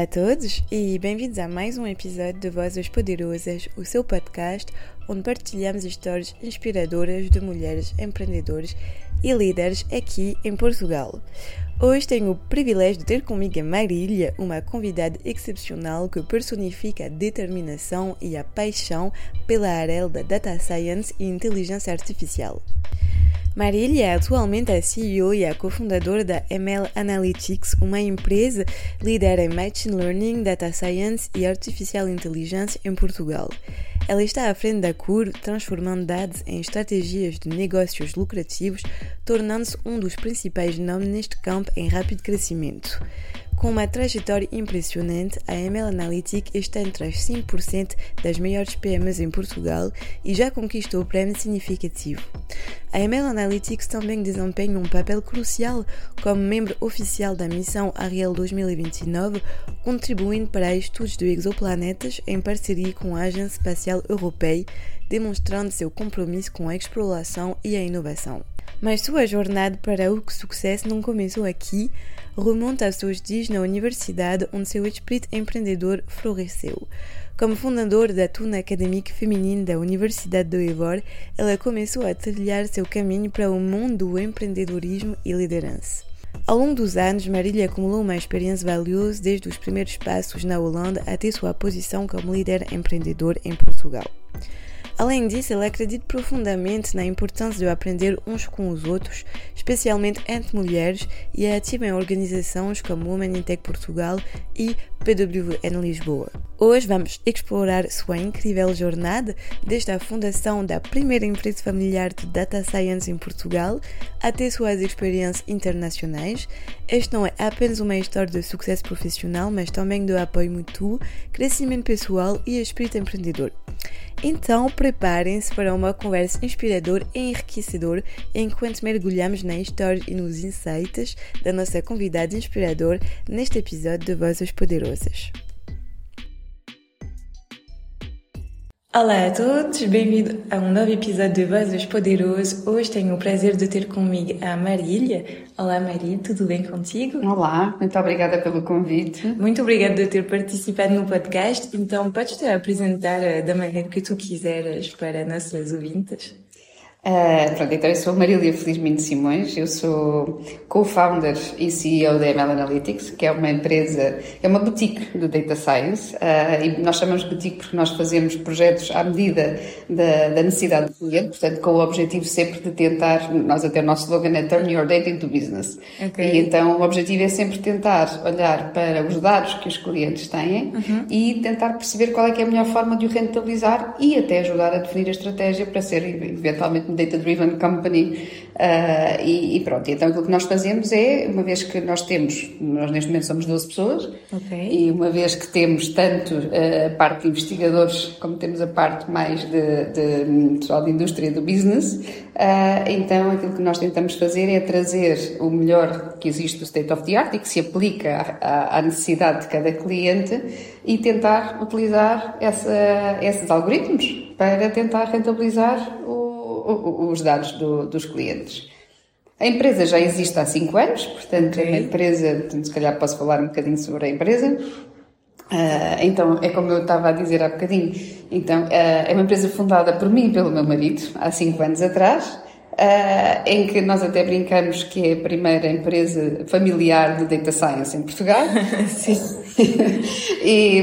Olá a todos e bem-vindos a mais um episódio de Vozes Poderosas, o seu podcast onde partilhamos histórias inspiradoras de mulheres empreendedores e líderes aqui em Portugal. Hoje tenho o privilégio de ter comigo a Marília, uma convidada excepcional que personifica a determinação e a paixão pela área da Data Science e Inteligência Artificial. Marília é atualmente a CEO e a cofundadora da ML Analytics, uma empresa líder em Machine Learning, Data Science e Artificial Intelligence em Portugal. Ela está à frente da CUR, transformando dados em estratégias de negócios lucrativos, tornando-se um dos principais nomes neste campo em rápido crescimento. Com uma trajetória impressionante, a ML Analytics está entre as 5% das maiores PMEs em Portugal e já conquistou o prémio significativo. A ML Analytics também desempenha um papel crucial como membro oficial da missão Ariel 2029, contribuindo para estudos de exoplanetas em parceria com a Agência Espacial Europeia, demonstrando seu compromisso com a exploração e a inovação. Mas sua jornada para o sucesso não começou aqui, remonta aos seus dias na universidade onde seu espírito empreendedor floresceu. Como fundadora da Tuna Académica Feminina da Universidade do Ivor, ela começou a trilhar seu caminho para o mundo do empreendedorismo e liderança. Ao longo dos anos, Marília acumulou uma experiência valiosa desde os primeiros passos na Holanda até sua posição como líder empreendedor em Portugal. Além disso, ele acredita profundamente na importância de aprender uns com os outros, especialmente entre mulheres, e é ativa em organizações como Women in Tech Portugal e PWN Lisboa. Hoje vamos explorar sua incrível jornada, desde a fundação da primeira empresa familiar de Data Science em Portugal até suas experiências internacionais. Este não é apenas uma história de sucesso profissional, mas também de apoio mútuo, crescimento pessoal e espírito empreendedor. Então, preparem-se para uma conversa inspiradora e enriquecedora enquanto mergulhamos na história e nos insights da nossa convidada inspiradora neste episódio de Vozes Poderosas. Olá a todos, bem-vindo a um novo episódio de Vozes Poderosos. Hoje tenho o prazer de ter comigo a Marília. Olá Marília, tudo bem contigo? Olá, muito obrigada pelo convite. Muito obrigada por ter participado no podcast. Então, podes te apresentar eh, da maneira que tu quiseres para nossas ouvintes? Uh, pronto, então eu sou Marília Felizmente Simões, eu sou co-founder e CEO da ML Analytics, que é uma empresa, é uma boutique do Data Science, uh, e nós chamamos de boutique porque nós fazemos projetos à medida da, da, necessidade do cliente, portanto com o objetivo sempre de tentar, nós até o nosso slogan é Turn Your Data into Business. Okay. E então o objetivo é sempre tentar olhar para os dados que os clientes têm uhum. e tentar perceber qual é que é a melhor forma de o rentabilizar e até ajudar a definir a estratégia para ser eventualmente data-driven company uh, e, e, pronto. Então aquilo que nós fazemos é, uma vez que nós temos, nós neste momento somos 12 pessoas, okay. e uma vez que temos tanto uh, a parte de investigadores como temos a parte mais de, de pessoal de indústria do business, uh, então aquilo que nós tentamos fazer é trazer o melhor que existe do state of the art e que se aplica à, à necessidade de cada cliente e tentar utilizar essa, esses algoritmos para tentar rentabilizar o os dados do, dos clientes. A empresa já existe há 5 anos, portanto, okay. é uma empresa, portanto, se calhar posso falar um bocadinho sobre a empresa. Uh, então, é como eu estava a dizer há bocadinho, então, uh, é uma empresa fundada por mim e pelo meu marido, há 5 anos atrás, Uh, em que nós até brincamos que é a primeira empresa familiar de data science em Portugal. Sim. e,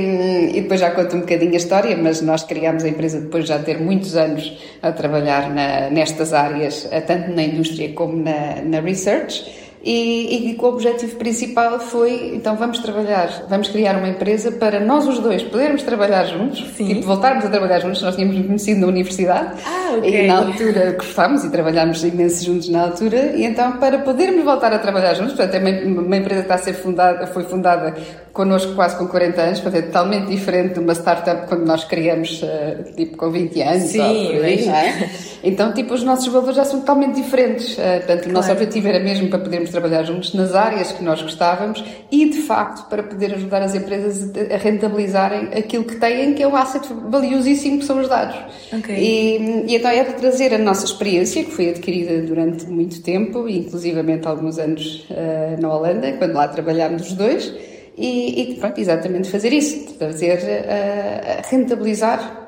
e, depois já conto um bocadinho a história, mas nós criámos a empresa depois de já ter muitos anos a trabalhar na, nestas áreas, tanto na indústria como na, na research. E, e que o objetivo principal foi, então vamos trabalhar, vamos criar uma empresa para nós os dois podermos trabalhar juntos, Sim. tipo voltarmos a trabalhar juntos, nós tínhamos conhecido na universidade ah, okay. e na altura gostámos e trabalhámos imenso juntos na altura e então para podermos voltar a trabalhar juntos, portanto é uma, uma empresa que está a ser fundada, foi fundada connosco quase com 40 anos, portanto é totalmente diferente de uma startup quando nós criamos uh, tipo com 20 anos. Sim, ou, aí, é? Então tipo os nossos valores já são totalmente diferentes, uh, portanto claro. o nosso objetivo era mesmo para podermos trabalhar juntos nas áreas que nós gostávamos e de facto para poder ajudar as empresas a rentabilizarem aquilo que têm, que é um asset valiosíssimo que são os dados. Okay. E, e então é trazer a nossa experiência, que foi adquirida durante muito tempo, inclusivamente alguns anos uh, na Holanda, quando lá trabalhámos os dois e, e pronto, exatamente fazer isso, fazer uh, rentabilizar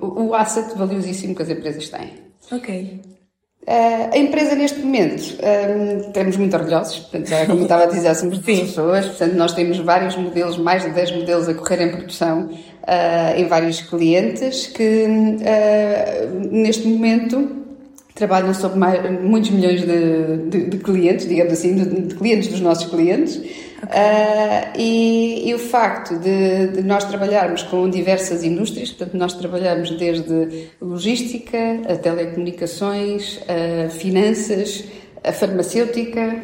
o, o asset valiosíssimo que as empresas têm. Ok. Uh, a empresa neste momento, um, estamos muito orgulhosos, portanto, já, como eu estava a dizer, somos pessoas, portanto nós temos vários modelos, mais de 10 modelos a correr em produção uh, em vários clientes que uh, neste momento trabalham sobre mais, muitos milhões de, de, de, clientes, digamos assim, de, de clientes dos nossos clientes. Okay. Uh, e, e, o facto de, de, nós trabalharmos com diversas indústrias, portanto, nós trabalhamos desde logística, a telecomunicações, a finanças, a farmacêutica,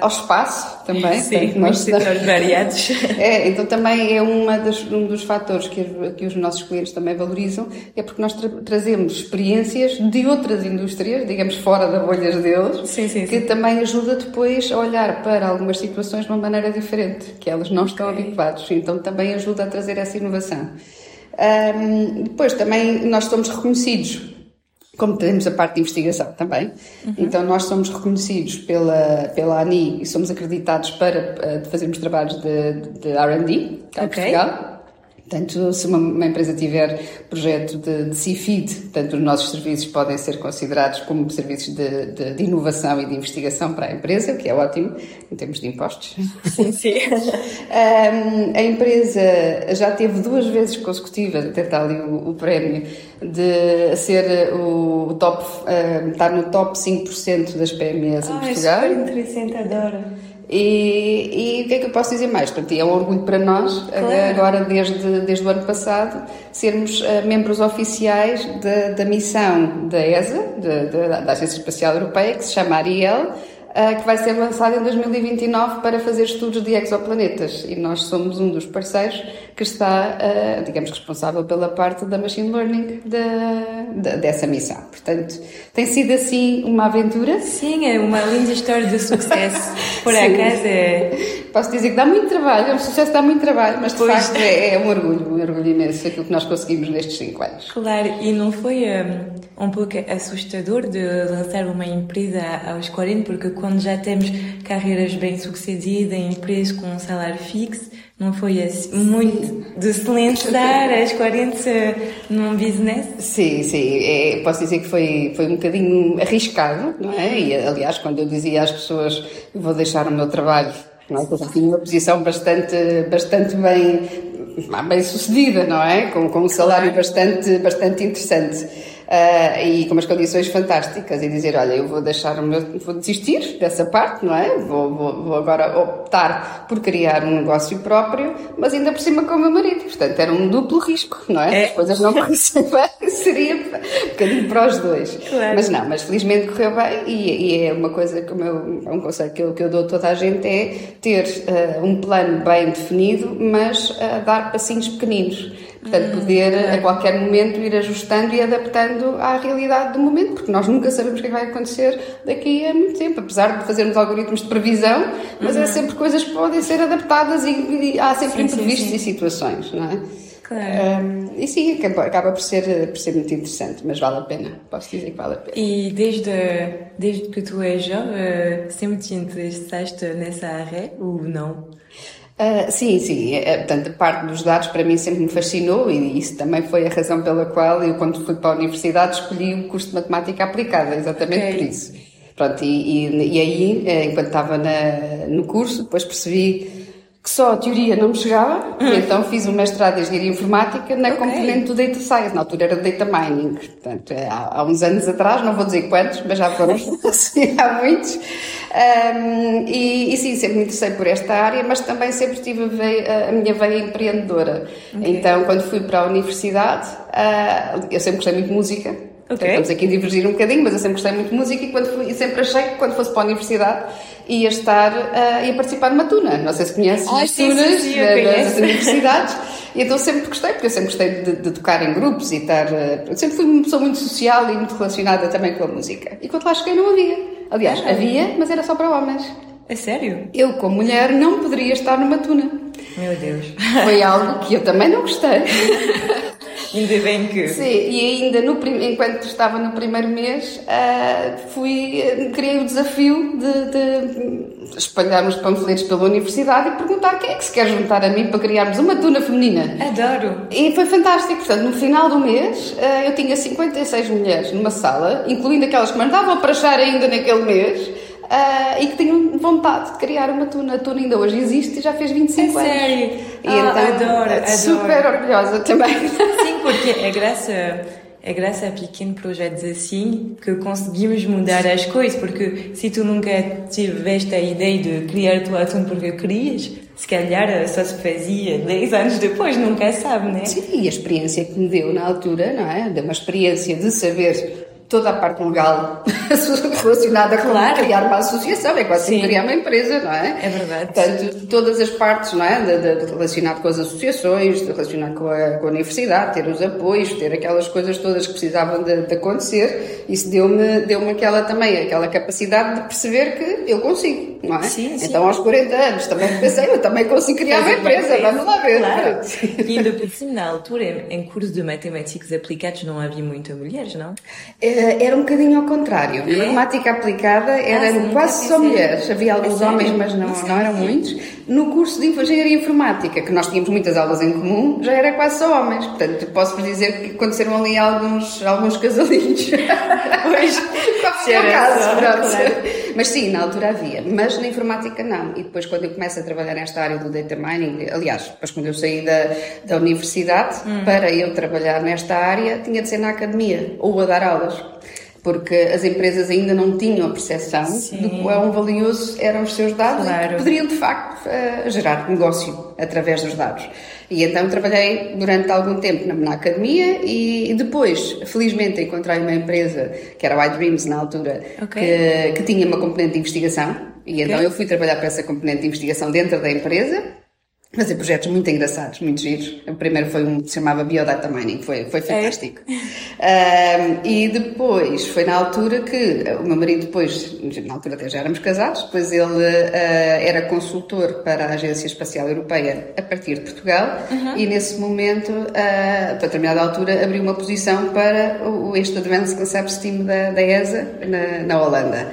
ao espaço também. Sim, nós, setores variados. É, então também é uma das, um dos fatores que, que os nossos clientes também valorizam, é porque nós tra trazemos experiências de outras indústrias, digamos fora da bolhas deles, sim, sim, que sim. também ajuda depois a olhar para algumas situações de uma maneira diferente, que elas não estão okay. habituados. Então também ajuda a trazer essa inovação. Um, depois também nós somos reconhecidos como temos a parte de investigação também. Uhum. Então, nós somos reconhecidos pela, pela ANI e somos acreditados para uh, fazermos trabalhos de, de RD cá okay. em Portugal. Portanto, se uma, uma, empresa tiver projeto de, de CIFID, portanto, os nossos serviços podem ser considerados como serviços de, de, de, inovação e de investigação para a empresa, o que é ótimo em termos de impostos. Sim, sim. um, a empresa já teve duas vezes consecutivas, até está ali o, o prémio, de ser o, top, um, estar no top 5% das PMEs em ah, Portugal. É super interessante, adoro. E, e, o que é que eu posso dizer mais? Portanto, é um orgulho para nós, claro. agora desde, desde o ano passado, sermos uh, membros oficiais da, da missão da ESA, de, de, da Agência Espacial Europeia, que se chama Ariel, uh, que vai ser lançado em 2029 para fazer estudos de exoplanetas. E nós somos um dos parceiros que está, uh, digamos, responsável pela parte da machine learning de, de, dessa missão. Portanto, tem sido assim uma aventura. Sim, é uma linda história de sucesso. Por acaso é. Posso dizer que dá muito trabalho, é um sucesso dá muito trabalho, mas de pois. facto é, é, um orgulho, um orgulho imenso aquilo que nós conseguimos nestes 5 anos. Claro, e não foi um, um pouco assustador de lançar uma empresa aos 40, porque quando já temos carreiras bem sucedidas em empresas com um salário fixo, não foi assim, muito de se lançar aos 40 num business? Sim, sim. É, posso dizer que foi, foi um bocadinho arriscado, não é? E, aliás, quando eu dizia às pessoas vou deixar o meu trabalho, não é? eu tinha uma posição bastante, bastante bem, bem sucedida, não é? Com, com um salário bastante, bastante interessante uh, e com umas condições fantásticas e dizer, olha, eu vou deixar o meu, vou desistir dessa parte, não é? Vou, vou, vou agora optar por criar um negócio próprio, mas ainda por cima com o meu marido. Portanto, era um duplo risco, não é? é. As coisas não corressem bem, seria um bocadinho para os dois. Claro. Mas não, mas felizmente correu bem e, e é uma coisa que o meu, é um conselho que eu, que eu dou a toda a gente é ter uh, um plano bem definido, mas uh, dar passinhos pequeninos Portanto, poder a qualquer momento ir ajustando e adaptando à realidade do momento, porque nós nunca sabemos o que, é vai acontecer daqui a muito tempo, apesar de fazermos algoritmos de previsão, mas é uhum. é sempre coisas que podem ser adaptadas e, e há sempre sim, imprevistos sim, sim. e situações, não é? Claro. Um, e sim, acaba por ser, por ser muito interessante, mas vale a pena, posso dizer que vale a pena. E desde, desde que tu és jovem, sempre te interessaste nessa área ou não? Uh, sim, sim. É, portanto, a parte dos dados para mim sempre me fascinou e isso também foi a razão pela qual eu, quando fui para a universidade, escolhi o curso de matemática aplicada, exatamente okay. por isso. Pronto, e, e, e aí, eh, enquanto estava na, no curso, depois percebi que só a teoria não me chegava, e então fiz um mestrado em Engenharia Informática na okay. componente do Data Science, na altura era Data Mining, portanto, é, há, há, uns anos atrás, não vou dizer quantos, mas já foram há muitos, um, e, e, sim, sempre me interessei por esta área, mas também sempre tive a, veia, a minha veia empreendedora. Okay. Então, quando fui para a universidade, uh, eu sempre gostei muito de música, Okay. Estamos aqui a divergir um bocadinho, mas eu sempre gostei muito de música e, quando fui, e sempre achei que quando fosse para a universidade ia estar, uh, ia participar numa tuna. Não sei se conheces ah, as sim, tunas sim, sim, das universidades. E então sempre gostei, porque eu sempre gostei de, de tocar em grupos e estar. Uh, sempre fui uma pessoa muito social e muito relacionada também com a música. E quando lá cheguei não havia. Aliás, ah, havia, mas era só para homens. É sério? Eu, como mulher, não poderia estar numa tuna. Meu Deus. Foi algo que eu também não gostei. ainda bem que. Sim, e ainda no, enquanto estava no primeiro mês, uh, fui, criei o desafio de, de espalhar os panfletos pela universidade e perguntar quem é que se quer juntar a mim para criarmos uma tuna feminina. Adoro! E foi fantástico. Portanto, no final do mês, uh, eu tinha 56 mulheres numa sala, incluindo aquelas que mandavam para achar ainda naquele mês uh, e que tinham vontade de criar uma tuna. A tuna ainda hoje existe e já fez 25 é anos. Sério? E ah, então, adoro, adoro. super orgulhosa também. Sim, porque é graças é graças a pequenos projetos assim que conseguimos mudar as coisas, porque se tu nunca tiveste a ideia de criar tua tuna porque querias, se calhar só se fazia 10 anos depois, nunca sabe, né? Sim, e a experiência que me deu na altura, não é? Deu uma experiência de saber toda a parte legal relacionada com claro. criar uma associação, é quase como criar uma empresa, não é? É verdade. Portanto, todas as partes, não é? De, de, relacionado com as associações, de relacionado com a, com a, universidade, ter os apoios, ter aquelas coisas todas que precisavam de, de acontecer, isso deu-me deu aquela também, aquela capacidade de perceber que eu consigo, não é? Sim, sim. Então, aos 40 anos, também pensei, eu também consigo criar uma empresa, vamos lá ver. Claro. E ainda por cima, na altura, em curso de matemáticos aplicados, não havia muitas mulheres, não? É, era um bocadinho ao contrário. É? Matemática aplicada eram ah, quase só mulheres. Havia alguns homens, mas não, não eram muitos. No curso de Engenharia Informática, que nós tínhamos muitas aulas em comum, já era quase só homens. Portanto, posso-vos dizer que aconteceram ali alguns, alguns casalinhos. Pois, se era caso, claro. Mas sim, na altura havia. Mas na informática não. E depois, quando eu começo a trabalhar nesta área do data mining, aliás, depois quando eu saí da, da universidade, hum. para eu trabalhar nesta área, tinha de ser na academia ou a dar aulas porque as empresas ainda não tinham a percepção Sim. de quão valioso eram os seus dados claro. e poderiam, de facto, uh, gerar negócio através dos dados. E então trabalhei durante algum tempo na, na academia e, e, depois, felizmente, encontrei uma empresa, que era o iDreams na altura, okay. que, que, tinha uma componente de investigação. E okay. então eu fui trabalhar para essa componente de investigação dentro da empresa fazer projetos muito engraçados, muito giros. O primeiro foi um que se chamava Biodata Mining, foi, foi é? fantástico. É. Um, e depois, foi na altura que o meu marido depois, na altura até já éramos casados, depois ele uh, era consultor para a Agência Espacial Europeia a partir de Portugal uhum. e nesse momento, uh, para determinada altura, abriu uma posição para o, este Advanced Concept Team da, da ESA na, na Holanda.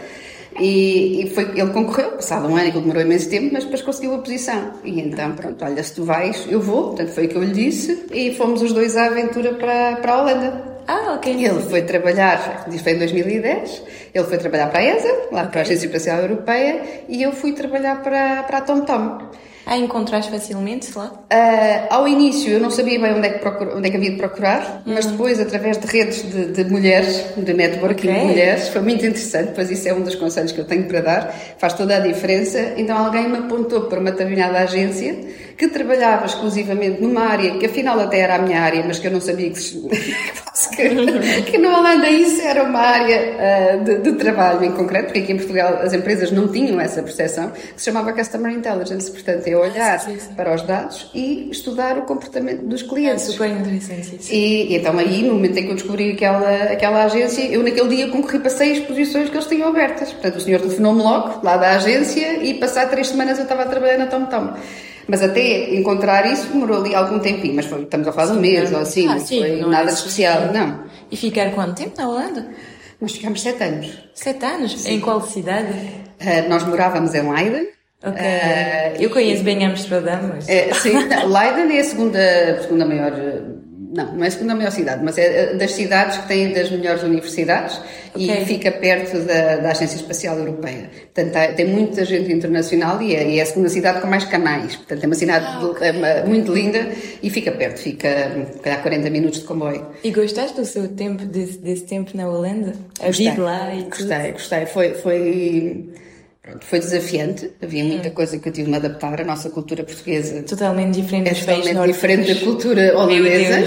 E, e, foi, ele concorreu, passado um ano, que demorou imenso tempo, mas depois conseguiu a posição. E então, pronto, olha, se tu vais, eu vou. Portanto, foi o que eu lhe disse. E fomos os dois à aventura para, para a Holanda. Ah, ok. Ele foi trabalhar, isso foi em 2010, ele foi trabalhar para a ESA, lá okay. para a Agência Espacial Europeia, e eu fui trabalhar para, para a TomTom. A encontrar facilmente lá? Uh, ao início eu não sabia bem onde é que, procura, onde é que havia de procurar, mas hum. depois, através de redes de, de mulheres, de networking okay. de mulheres, foi muito interessante, pois isso é um dos conselhos que eu tenho para dar, faz toda a diferença. Então alguém me apontou para uma determinada agência que trabalhava exclusivamente numa área que afinal até era a minha área, mas que eu não sabia que, que, que na Holanda isso era uma área uh, de, de, trabalho em concreto, porque aqui em Portugal as empresas não tinham essa percepção, que se chamava Customer Intelligence. Portanto, eu olhar sim, sim. para os dados e estudar o comportamento dos clientes. É super interessante isso. E, e, então aí, no momento em que eu descobri aquela, aquela agência, eu naquele dia concorri para seis posições que eles tinham abertas. Portanto, o senhor telefonou-me logo, lá da agência, e passar três semanas eu estava a trabalhar na Tom Tom. Mas até encontrar isso demorou ali algum tempinho, mas foi, estamos a falar de um mês ou assim, ah, não sim, foi não nada é especial, não. E ficar quanto tempo na Holanda? Nós ficámos sete anos. Sete anos? Sim. Em qual cidade? Uh, nós morávamos em Leiden, Ok. Uh, eu conheço bem Amsterdã, mas. É, sim, Leiden é a segunda, segunda maior. Não, não é a segunda maior cidade, mas é das cidades que têm das melhores universidades okay. e fica perto da, da, Agência Espacial Europeia. Portanto, tem muita gente internacional e é, e é, a segunda cidade com mais canais. Portanto, é uma cidade ah, okay. é muito linda e fica perto, fica a 40 minutos de comboio. E gostaste do seu tempo, desse, desse tempo na Holanda? A vida lá e Gostei, tudo? gostei. Foi. foi Pronto, foi desafiante, havia muita hum. coisa que eu tive de me adaptar, a nossa cultura portuguesa totalmente diferente é totalmente diferente da cultura holandesa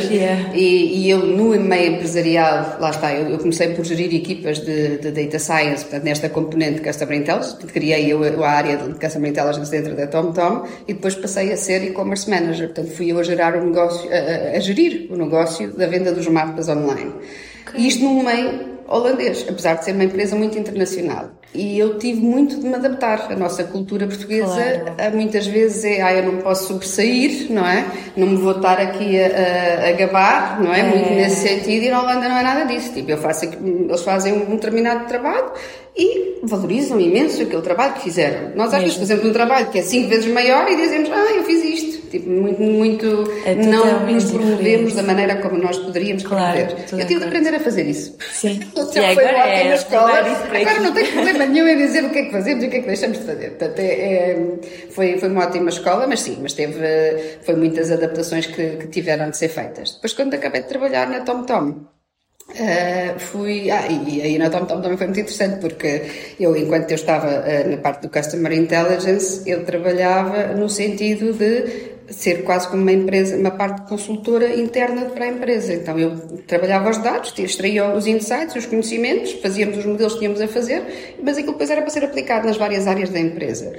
e, e, eu no meio empresarial, lá está, eu, eu comecei por gerir equipas de, de, Data Science, portanto nesta componente de Customer Intelligence, criei eu a área de Customer Intelligence dentro da TomTom e depois passei a ser e-commerce manager, portanto fui eu a gerar o negócio, a, a, gerir o negócio da venda dos mapas online. Okay. E isto no meio holandês, apesar de ser uma empresa muito internacional. E eu tive muito de me adaptar. A nossa cultura portuguesa claro. muitas vezes é, ah, eu não posso sobressair, não é? Não me vou estar aqui a, a, a gabar, não é? é? Muito nesse sentido. E na Holanda não é nada disso. Tipo, eu faço, eles fazem um determinado trabalho e valorizam imenso aquele trabalho que fizeram. Nós às vezes fazemos um trabalho que é cinco vezes maior e dizemos, ah, eu fiz isto. Tipo, muito, muito é não nos promovemos da maneira como nós poderíamos claro, promover. Eu tive de aprender a fazer isso. Sim. Então, e agora é, na escola. Agora não tenho problema nenhum em dizer o que é que fazemos e o que é que deixamos de fazer. Portanto, é, é, foi, foi uma ótima escola, mas sim, mas teve, foi muitas adaptações que, que tiveram de ser feitas. Depois, quando acabei de trabalhar na Tom Tom, Uh, fui, ah, e aí na TomTom também foi muito interessante porque eu, enquanto eu estava uh, na parte do Customer Intelligence, eu trabalhava no sentido de ser quase como uma empresa, uma parte consultora interna para a empresa. Então eu trabalhava os dados, extraía os insights, os conhecimentos, fazíamos os modelos que tínhamos a fazer, mas aquilo depois era para ser aplicado nas várias áreas da empresa.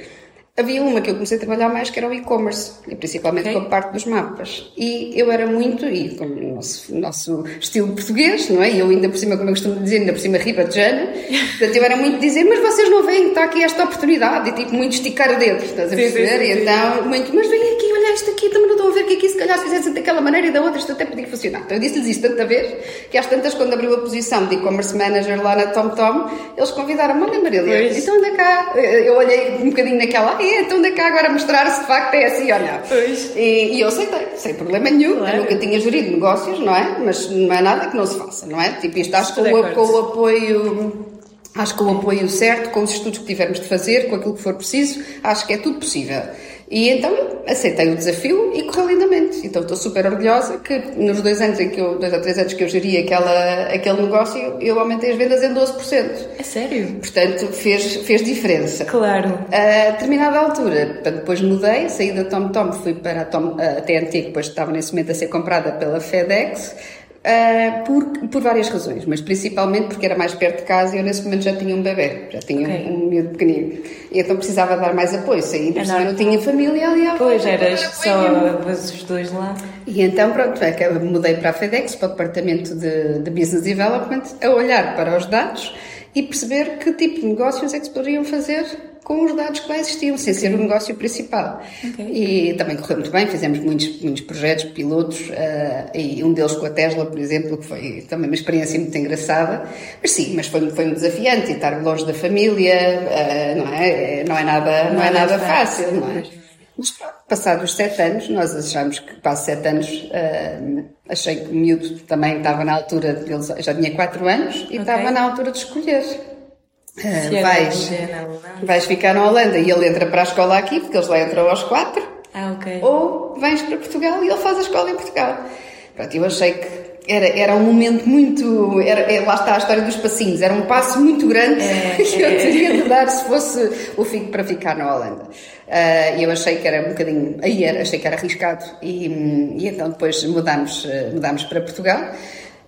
Havia uma que eu comecei a trabalhar mais que era o e-commerce, principalmente okay. com a parte dos mapas. E eu era muito, e com o nosso, nosso estilo português, não é? E eu ainda por cima, como eu costumo dizer, ainda por cima ribajana, portanto eu era muito dizer, mas vocês não veem, está aqui esta oportunidade, e tipo, muito esticar o dedo, estás a perceber? Sim, sim, sim, e então, muito, mas vem aqui, olha isto aqui, também não estou a ver que aqui se calhar se fizesse daquela maneira e da outra, isto até podia funcionar. Então eu disse-lhes isso tanta vez, que às tantas, quando abriu a posição de e-commerce manager lá na TomTom, eles convidaram-me, olha Marília, então anda cá. Eu olhei um bocadinho naquela, ah, é, então anda cá agora mostrar se de facto é assim não. Pois. E, e eu aceitei, sem problema nenhum. Claro. Eu nunca tinha gerido negócios, não é? Mas não é nada que não se faça, não é? Tipo, isto acho que com, com o apoio. Acho que com o apoio certo, com os estudos que tivermos de fazer, com aquilo que for preciso, acho que é tudo possível. E então aceitei o desafio e correu lindamente. Então estou super orgulhosa que nos dois anos em que eu, dois ou três anos que eu geri aquela, aquele negócio, eu aumentei as vendas em 12%. É sério? Portanto, fez, fez diferença. Claro. A determinada altura, depois mudei, saí da Tom Tom, fui para a, Tom, a TNT, que depois estava nesse momento a ser comprada pela FedEx. Uh, por, por várias razões, mas principalmente porque era mais perto de casa e eu nesse momento já tinha um bebê, já tinha okay. um, um miúdo pequenino. E então precisava dar mais apoio. Saí, por cima não tinha família ali à Pois, eras só os dois lá. E então, pronto, é mudei para a FedEx, para o departamento de, de Business Development, a olhar para os dados e perceber que tipo de negócios é que se poderiam fazer com os dados que lá existiam, sem ser o negócio principal. Okay. E também correu muito bem, fizemos muitos, muitos projetos, pilotos, uh, e um deles com a Tesla, por exemplo, que foi também uma experiência muito engraçada. Mas sim, mas foi, foi um desafiante, e estar longe da família, uh, não, é, não é nada, não, não é nada fácil, não é? Mas passados sete anos, nós achamos que passados sete anos, uh, achei que o miúdo também estava na altura, ele já tinha quatro anos, e okay. estava na altura de escolher. Uh, vais, vais ficar na Holanda e ele entra para a escola aqui, porque eles lá entram aos quatro. Ah, ok. Ou vens para Portugal e ele faz a escola em Portugal. Pronto, eu achei que era, era um momento muito. Era, é, lá está a história dos passinhos, era um passo muito grande é, que eu é. teria de dar se fosse o fico para ficar na Holanda. Uh, eu achei que era um bocadinho. Aí era, achei que era arriscado e, e então depois mudámos, mudámos para Portugal.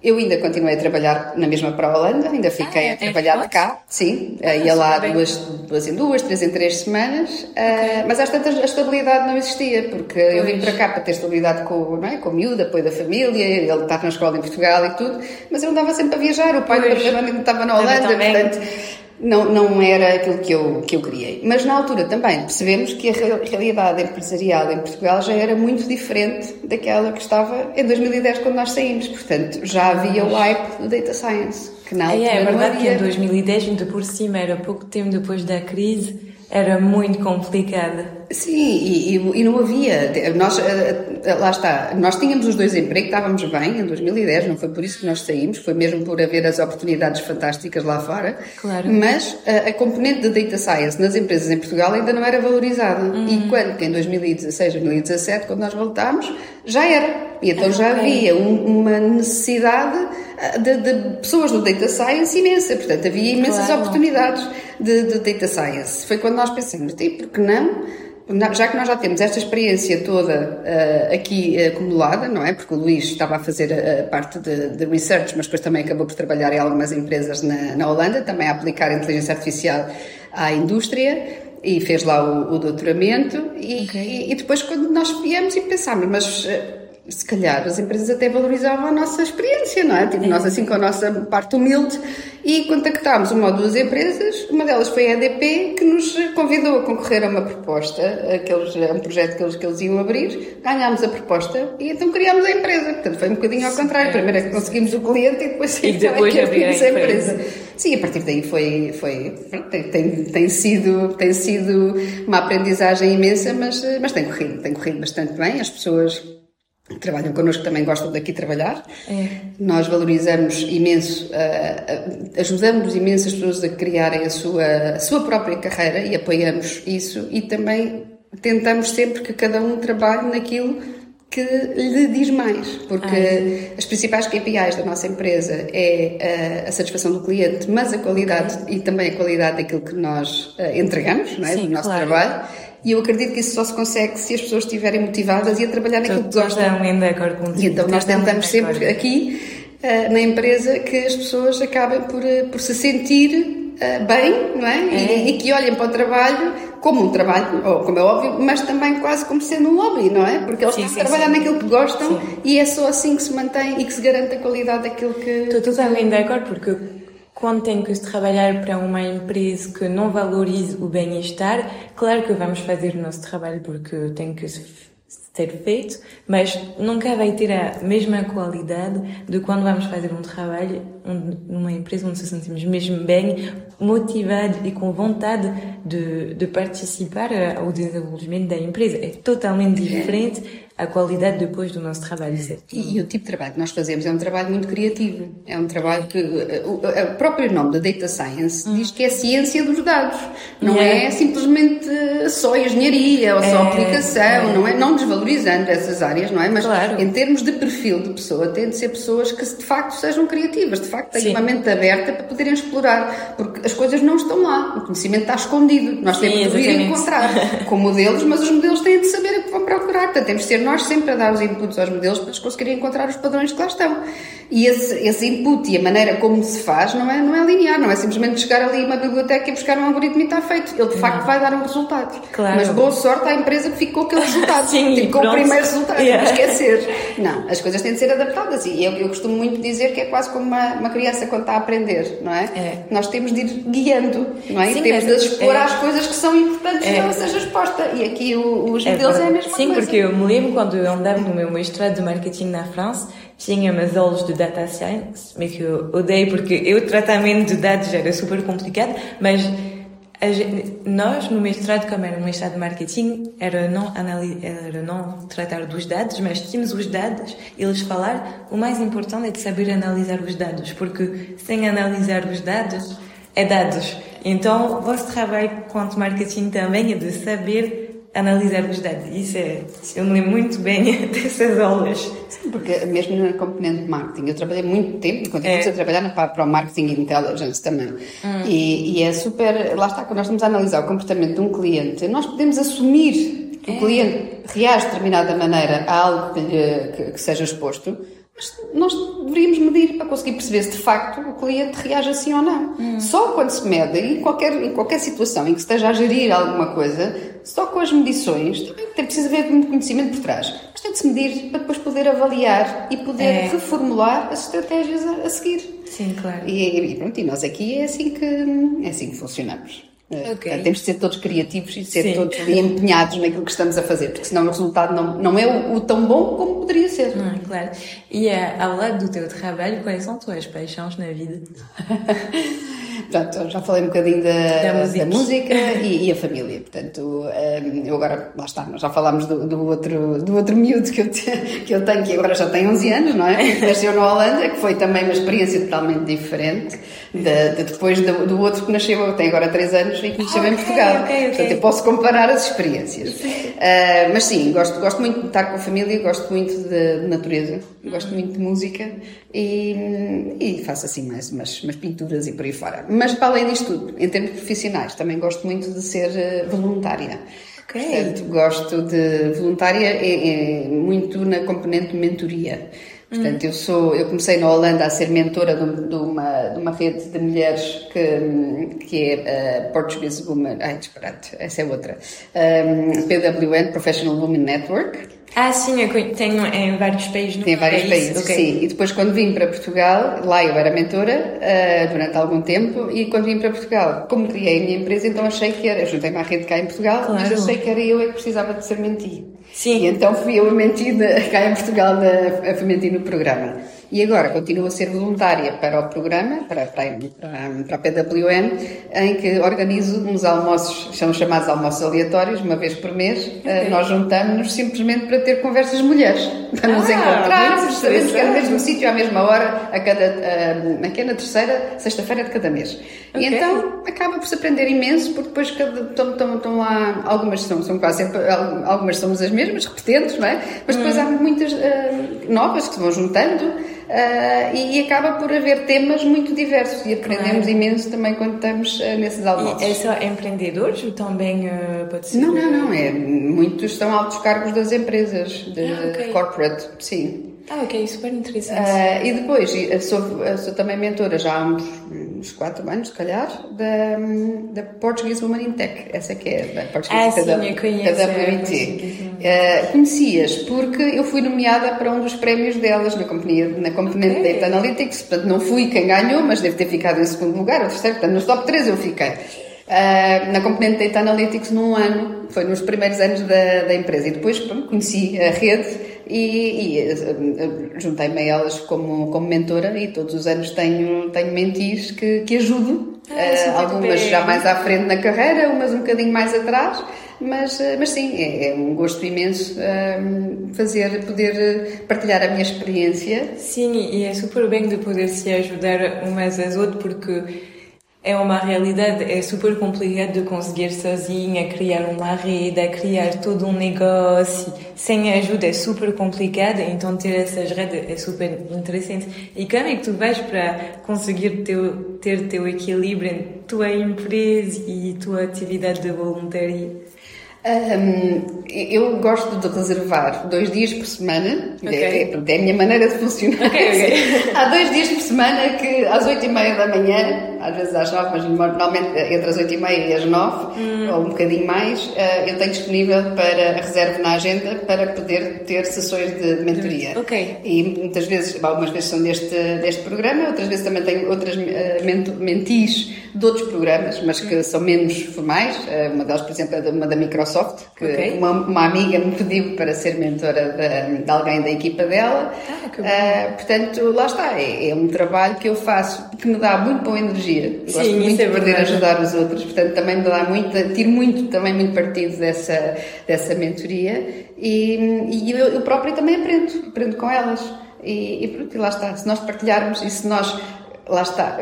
Eu ainda continuei a trabalhar na mesma para a Holanda, ainda fiquei ah, a trabalhar de cá, sim, ah, ia lá duas, duas em duas, três em três semanas, ah, okay. uh, mas às tantas a estabilidade não existia, porque pois. eu vim para cá para ter estabilidade com, não é, com o miúdo, apoio da família, ele estar na escola em Portugal e tudo, mas eu andava sempre a viajar, o pai pois. do estava na Holanda, portanto não, não era aquilo que eu, que eu criei. Mas na altura também percebemos que a realidade empresarial em Portugal já era muito diferente daquela que estava em 2010 quando nós saímos. Portanto, já havia o hype do Data Science. Que na altura é, é verdade que em 2010, ainda por cima, era pouco tempo depois da crise, era muito complicada. Sim, e, e, e, não havia. Nós, eh, eh, lá está, nós tínhamos os dois empregos, estávamos bem em 2010, não foi por isso que nós saímos, foi mesmo por haver as oportunidades fantásticas lá fora. Claro. Mas a, a componente de data science nas empresas em Portugal ainda não era valorizada. Uhum. E quando, em 2016, 2017, quando nós voltámos, já era. E então já havia um, uma necessidade eh, de, de, pessoas no data science imensa. Portanto, havia imensas claro. oportunidades de, de, data science. Foi quando nós pensamos, e por que não? Já que nós já temos esta experiência toda uh, aqui uh, acumulada, não é? Porque o Luís estava a fazer a, parte de, de, research, mas depois também acabou por trabalhar em algumas empresas na, na Holanda, também a aplicar a inteligência artificial à indústria e fez lá o, o doutoramento. E, okay. e, e, depois, quando nós viemos e pensámos, mas se calhar as empresas até valorizavam a nossa experiência, não é? Tipo, nós assim com a nossa parte humilde e contactámos uma ou duas empresas, uma delas foi a EDP, que nos convidou a concorrer a uma proposta, aqueles, a um projeto que eles, que eles iam abrir, ganhámos a proposta e então criámos a empresa. Portanto, foi um bocadinho ao contrário. Primeiro é que conseguimos o cliente e depois, e depois é que abrimos a empresa. Sim, a partir daí foi, foi tem, tem, sido, tem sido uma aprendizagem imensa, mas, mas tem corrido, tem corrido bastante bem. As pessoas trabalham connosco também gostam daqui trabalhar. É. Nós valorizamos imenso, uh, uh, ajudamos imenso as pessoas a criarem a sua, a sua própria carreira e apoiamos isso e também tentamos sempre que cada um trabalhe naquilo que lhe diz mais, porque as principais KPIs da nossa empresa é a, a satisfação do cliente, mas a qualidade e também a qualidade daquilo que nós uh, entregamos, não é? Sim, do nosso claro. trabalho. E eu acredito que isso só se consegue se as pessoas estiverem motivadas e a trabalhar naquilo que gostam. Totalmente de acordo contigo. E então nós tentamos sempre aqui uh, na empresa que as pessoas acabem por, uh, por se sentir uh, bem, não é? é. E, e, que olhem para o trabalho como um trabalho, ou como é óbvio, mas também quase como sendo um hobby, não é? Porque eles sim, estão a trabalhar sim. naquilo que gostam sim. e é só assim que se mantém e que se garante a qualidade daquilo que. Estou totalmente de acordo, porque quando tenho que trabalhar para uma empresa que não valoriza o bem-estar, claro que vamos fazer o nosso trabalho porque tem que ser feito, mas nunca vai ter a mesma qualidade de quando vamos fazer um trabalho numa empresa onde nos sentimos mesmo bem, motivados e com vontade de, de participar ao desenvolvimento da empresa. É totalmente diferente a qualidade depois do nosso trabalho. E, e, o tipo de trabalho que nós fazemos é um trabalho muito criativo. É um trabalho que. O, o próprio nome da Data Science hum. diz que é ciência dos dados. Não é, é simplesmente só engenharia ou é, só aplicação, é. não é? Não desvalorizando essas áreas, não é? Mas claro. em termos de perfil de pessoa, tem de ser pessoas que de facto sejam criativas, de facto tenham Sim. uma mente aberta para poderem explorar, porque as coisas não estão lá, o conhecimento está escondido. Nós Sim, temos de ir encontrar com modelos, mas os modelos têm de saber o que vão procurar. Portanto, temos de ser nós sempre a dar os inputs aos modelos para eles conseguirem encontrar os padrões que lá estão. E esse, esse input e a maneira como se faz não é, não é linear, não é simplesmente chegar ali a uma biblioteca e buscar um algoritmo e está feito. Ele de facto não. vai dar um resultado. Claro. Mas boa sorte à empresa que ficou com aquele resultado. Sim, com o primeiro resultado, yeah. esquecer. Não, as coisas têm de ser adaptadas e eu, eu costumo muito dizer que é quase como uma, uma criança quando está a aprender, não é? é. Nós temos de ir guiando, não é? Sim, e temos de expor é. às coisas que são importantes é. ela seja exposta. E aqui o, os é modelos é, é a mesma Sim, coisa. porque eu me lembro quando eu andava no meu mestrado de marketing na França, tinha umas aulas de data science, mas que eu odeio porque o tratamento de dados era super complicado, mas gente, nós no mestrado, como era um mestrado de marketing, era não, era não tratar dos dados, mas tínhamos os dados eles falar, o mais importante é de saber analisar os dados, porque sem analisar os dados, é dados. Então, o vosso trabalho quanto marketing também é de saber analisar os dados. Isso é, eu me lembro muito bem dessas aulas. Sim, porque mesmo na componente de marketing, eu trabalhei muito tempo e continuo é. a trabalhar para, o marketing e intelligence também. Hum. E, e, é super, lá está, quando nós estamos a analisar o comportamento de um cliente, nós podemos assumir que é. o cliente reage de determinada maneira a algo que, lhe, que, que seja exposto, mas nós deveríamos medir para conseguir perceber se de facto o cliente reage assim ou não. Hum. Só quando se mede, em qualquer, em qualquer situação em que esteja a gerir alguma coisa, só com as medições, também tem, precisa haver muito conhecimento por trás. Mas tem de se medir para depois poder avaliar e poder é. reformular as estratégias a, a, seguir. Sim, claro. E, e, pronto, e nós aqui é assim que, é assim que funcionamos. É, okay. Temos de ser todos criativos e ser Sim. todos empenhados naquilo que estamos a fazer, porque senão o resultado não, não é o, o tão bom como poderia ser. Não, claro. E uh, ao lado do teu trabalho, quais são tuas paixões na vida? Portanto, já falei um bocadinho da, da música, da música e, e, a família. Portanto, um, eu agora, lá está, já falámos do, do, outro, do outro miúdo que eu, que eu tenho, que agora já tem 11 anos, não é? Nasceu na Holanda, que foi também uma experiência totalmente diferente de, de depois do, do, outro que nasceu, tem agora 3 anos e que nasceu okay, em Portugal. Okay, okay. Portanto, eu posso comparar as experiências. Uh, mas sim, gosto, gosto muito de estar com a família, gosto muito de, de natureza, gosto muito de música e, e faço assim mais umas, umas pinturas e por aí fora. Mas para além disto tudo, em termos profissionais, também gosto muito de ser eh, voluntária. Okay. Portanto, gosto de voluntária é, é muito na componente de mentoria. Portanto, eu sou, eu comecei na Holanda a ser mentora de, de, uma, de uma rede de mulheres que, que é uh, Portuguese Women, ai, disparate, essa é outra, um, PWN, Professional Women Network, Ah, sim, eu tenho em vários países. Tem vários país, países, okay. sim. E depois, quando vim para Portugal, lá eu era mentora uh, durante algum tempo, e quando vim para Portugal, como criei a minha empresa, então achei que era. Juntei-me à rede cá em Portugal, claro. mas achei que era eu é que precisava de ser menti. Sim. E então fui eu a mentir cá em Portugal, na, a mentir no programa. E agora continuo a ser voluntária para o programa, para, para, para a PWN, em que organizo uns almoços, são chamados almoços aleatórios, uma vez por mês. Eh, okay. Nós juntamos-nos simplesmente para ter conversas de mulheres, para nos ah, encontrarmos, sabemos que é no mesmo sítio, à mesma hora, a cada, a, aqui é na terceira sexta-feira de cada mês. Okay. E então acaba por se aprender imenso, porque depois cada, estão, estão, estão lá, algumas são, são quase sempre, algumas somos as mesmas, repetentes, não é? Mas depois hum. há muitas uh, novas que se vão juntando. Uh, e, e, acaba por haver temas muito diversos e aprendemos claro. imenso também quando estamos uh, nesses almoços. E é só empreendedores ou também uh, pode ser? Não, não, não. É, muitos são altos cargos das empresas, de ah, okay. corporate, sim. Ah, ok, super interessante. Uh, e depois, sou, sou também mentora já há uns, uns quatro anos, se calhar, da, da Portuguese Woman in Tech. Essa que é da Portuguese ah, sim, eu conheço. WIT. Uh, conhecias porque eu fui nomeada para um dos prémios delas na companhia, na componente okay. Data Analytics. Portanto, não fui quem ganhou, mas devo ter ficado em segundo lugar ou terceiro. Portanto, nos top 3 eu fiquei. Uh, na componente Data Analytics num ano, foi nos primeiros anos da, da empresa. E depois pronto, conheci a rede e, e uh, juntei-me a elas como, como mentora e todos os anos tenho, tenho mentis que, que ajudo, ah, uh, algumas já mais à frente na carreira, umas um bocadinho mais atrás, mas, mas sim, é, é um gosto imenso fazer, poder partilhar a minha experiência. Sim, e é super bem de poder se ajudar umas às outras, porque é uma realidade, é super complicado de conseguir sozinha criar uma rede, a criar todo um negócio. Sem ajuda é super complicado, então ter essas redes é super interessante. E como é que tu vais para conseguir teu, ter teu equilíbrio entre tua empresa e tua atividade de voluntaria? Um, eu gosto de reservar dois dias por semana, okay. é, é, é, a minha maneira de funcionar. Okay, okay. Há dois dias por semana que às oito e meia da manhã, às vezes às nove, mas normalmente entre as oito e meia e as nove, hum. ou um bocadinho mais, uh, eu tenho disponível para a reserva na agenda para poder ter sessões de mentoria. Okay. E muitas vezes, algumas vezes são deste, deste programa, outras vezes também tenho outras uh, mentis de outros programas, mas que hum. são menos formais. Uh, uma delas, por exemplo, é uma da Microsoft Microsoft, que okay. uma, uma, amiga me pediu para ser mentora de, de alguém da equipa dela. Ah, uh, portanto, lá está, é, é, um trabalho que eu faço que me dá muito boa energia. Sim, Gosto muito é de poder ajudar os outros, portanto, também me dá muito, tiro muito, também muito partido dessa, dessa mentoria e, e eu, eu própria também aprendo, aprendo com elas. E, e, pronto, e lá está, se nós partilharmos e se nós, lá está,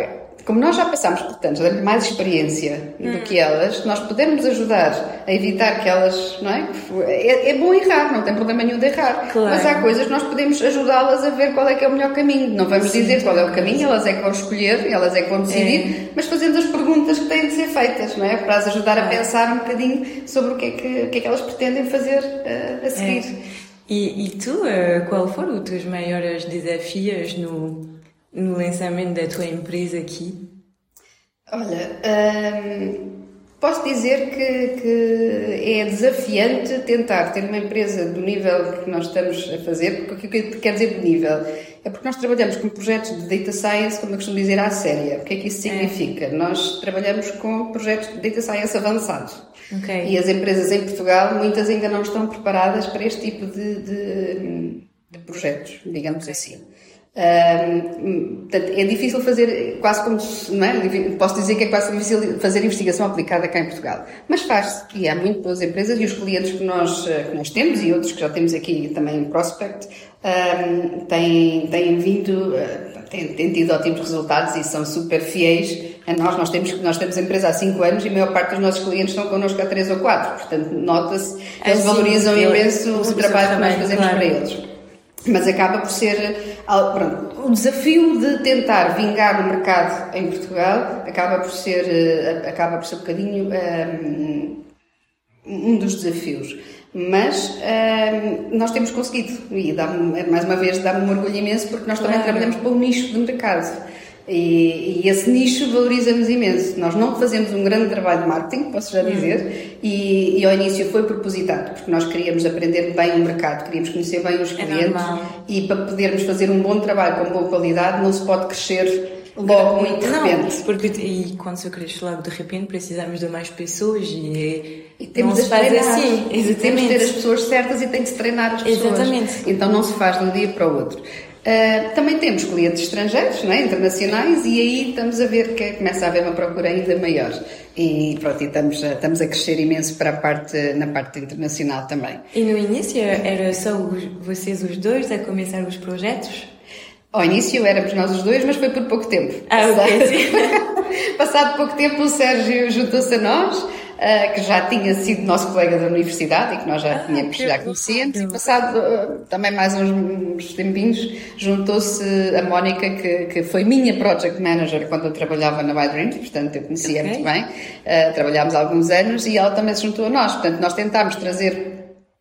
como nós já passamos por tantos, mais experiência hum. do que elas, nós podemos ajudar a evitar que elas, não é? é? É, bom errar, não tem problema nenhum de errar. Claro. Mas há coisas que nós podemos ajudá-las a ver qual é que é o melhor caminho. Não vamos Sim. dizer qual é o caminho, elas é que vão escolher, elas é que vão decidir, é. mas fazendo as perguntas que têm de ser feitas, não é? Para as ajudar a pensar um bocadinho sobre o que é que, que, é que elas pretendem fazer uh, a seguir. É. E, e tu, uh, qual foram os teus maiores desafios no no lançamento da tua empresa aqui? Olha, hum, posso dizer que, que, é desafiante tentar ter uma empresa do nível que nós estamos a fazer, porque o que quer dizer do nível? É porque nós trabalhamos com projetos de data science, como eu costumo dizer, à séria. O que é que isso é. significa? É. Nós trabalhamos com projetos de data science avançados. Okay. E as empresas em Portugal, muitas ainda não estão preparadas para este tipo de, de, de projetos, digamos assim portanto, é difícil fazer, quase como, não é? Posso dizer que é quase difícil fazer investigação aplicada cá em Portugal. Mas faz-se, e há muito boas empresas, e os clientes que nós, eh, que nós temos, e outros que já temos aqui também em Prospect, um, têm, têm vindo, uh, têm, têm, tido ótimos resultados e são super fiéis a nós. Nós temos, nós temos empresa há 5 anos e a maior parte dos nossos clientes estão connosco há 3 ou 4. Portanto, nota-se que eles valorizam imenso o trabalho que nós fazemos claro. para eles. Mas acaba por ser. Pronto, o desafio de tentar vingar o mercado em Portugal acaba por ser, eh, acaba por ser um bocadinho um, ehm, um dos desafios. Mas um, nós temos conseguido, e mais uma vez dá-me um orgulho imenso porque nós também claro. trabalhamos para um nicho de mercado. E, e, esse nicho valorizamos imenso. Nós não fazemos um grande trabalho de marketing, posso já dizer, hum. e, e, ao início foi propositado, porque nós queríamos aprender bem o mercado, queríamos conhecer bem os é clientes é e para podermos fazer um bom trabalho com boa qualidade não se pode crescer logo muito de repente. Não, porque e quando se cresce logo de repente precisamos de mais pessoas e, e temos não se faz assim. Exatamente. Temos de ter as pessoas certas e tem de se treinar as pessoas. Exatamente. Então não se faz de um dia para o outro. Uh, também temos clientes estrangeiros, é? internacionais, e aí estamos a ver que começa a haver uma procura ainda maior. E pronto, e estamos, a, estamos a crescer imenso para a parte, na parte internacional também. E no início era só vocês os dois a começar os projetos? Ao início éramos nós os dois, mas foi por pouco tempo. Ah, ok. Passado pouco tempo o Sérgio juntou-se a nós, uh, que já tinha sido nosso colega da universidade e que nós já ah, tínhamos, já conhecíamos, e passado uh, também mais uns, uns tempinhos, juntou-se a Mónica, que, que foi minha project manager quando eu trabalhava na By portanto eu conhecia okay. muito bem, uh, trabalhámos há alguns anos e ela também se juntou a nós, portanto nós tentámos trazer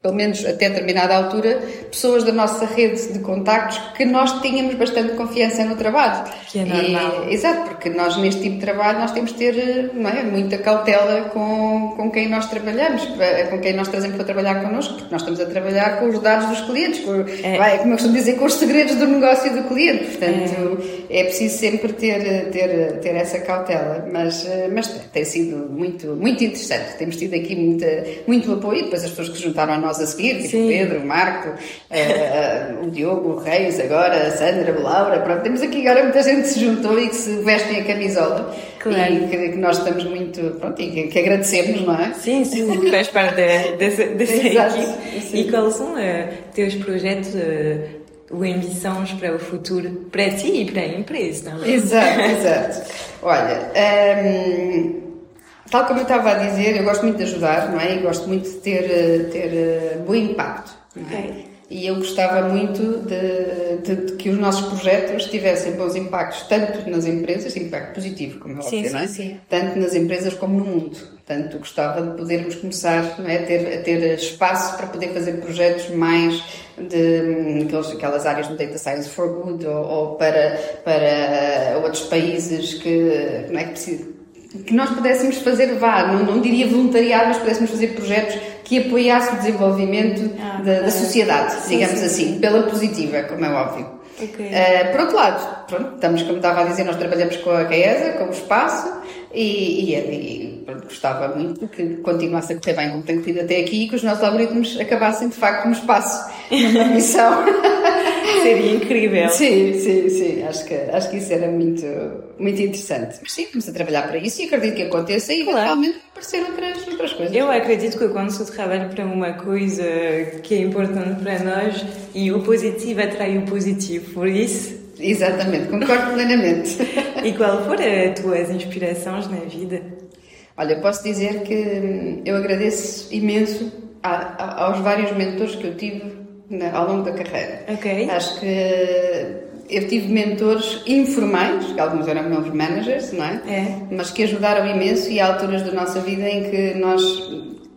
pelo menos até determinada altura, pessoas da nossa rede de contactos que nós tínhamos bastante confiança no trabalho. Que é normal. E, exato, porque nós neste tipo de trabalho nós temos de ter não é, muita cautela com, com quem nós trabalhamos, eh, com quem nós trazemos para trabalhar connosco, porque nós estamos a trabalhar com os dados dos clientes, com, é. vai, como eu costumo dizer, com os segredos do negócio do cliente. Portanto, é, é preciso sempre ter, ter, ter essa cautela. Mas, eh, mas tem sido muito, muito interessante. Temos tido aqui muita, muito apoio depois as pessoas que se juntaram a nós nós a seguir, Sim. Pedro, o Marco, uh, o Diogo, o Reis, agora a Sandra, a Laura, pronto, temos aqui agora muita gente que se juntou e que se vestem a camisola claro. e que, que, nós estamos muito, pronto, e que, que, agradecemos, não é? Sim, sim, que faz parte dessa, dessa equipe. E quais são uh, teus projetos uh, ou ambições para o futuro, para ti e para a empresa também. Exato, exato. Olha, um, Tal como eu estava a dizer, eu gosto muito de ajudar, não é? E gosto muito de ter, eh, ter eh, bom impacto. Okay. E eu gostava muito de, de, de, que os nossos projetos tivessem bons impactos, tanto nas empresas, impacto positivo, como é óbvio, sim, não é? Sim. Tanto nas empresas como no mundo. Portanto, gostava de podermos começar não é, a, ter, a ter espaço para poder fazer projetos mais de aquelas, aquelas áreas do Data Science for Good ou, ou para, para outros países que, não é, que precisam que nós pudéssemos fazer, vá, não, não diria voluntariado, mas pudéssemos fazer projetos que apoiassem o desenvolvimento ah, da, da, sociedade, sim, digamos sim, assim, sim. pela positiva, como é óbvio. Okay. Uh, por outro lado, pronto, estamos, como estava a dizer, nós trabalhamos com a CAESA, com o espaço, e, e, e pronto, gostava muito que continuasse a correr bem como tem corrido até aqui e que os nossos algoritmos acabassem de facto no espaço, numa missão. Seria incrível. Sim, sim, sim. Acho que, acho que isso era muito, muito interessante. Mas sim, estamos a trabalhar para isso e acredito que aconteça e claro. eventualmente aparecer outras, outras coisas. Eu acredito que quando se trabalha para uma coisa que é importante para nós e o positivo atrai o positivo, por isso Exatamente, concordo plenamente. e qual foram as tuas inspirações na vida? Olha, posso dizer que hum, eu agradeço imenso aos vários mentores que eu tive ao longo da carreira. Acho que eu tive mentores informais, que alguns eram meus managers, não é? É. Mas que ajudaram imenso e há alturas da nossa vida em que nós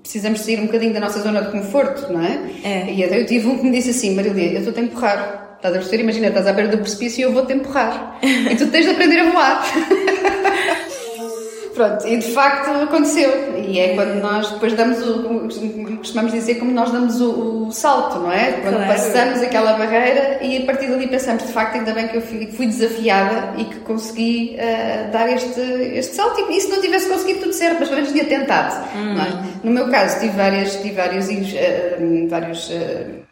precisamos sair um bocadinho da nossa zona de conforto, não é? É. E até eu tive um que me disse assim, Marília, eu estou a empurrar Estás a perceber? Imagina, estás à beira do precipício e eu vou-te empurrar. e tu tens de aprender a voar. Pronto, e de facto aconteceu. E é quando nós depois damos o. costumamos dizer como nós damos o, o salto, não é? Quando claro. passamos aquela barreira e a partir dali pensamos, de facto, ainda bem que eu fui, fui desafiada e que consegui uh, dar este, este salto. E se não tivesse conseguido tudo certo, mas pelo menos tinha tentado. Hum. É? No meu caso, tive, várias, tive vários, uh, vários uh,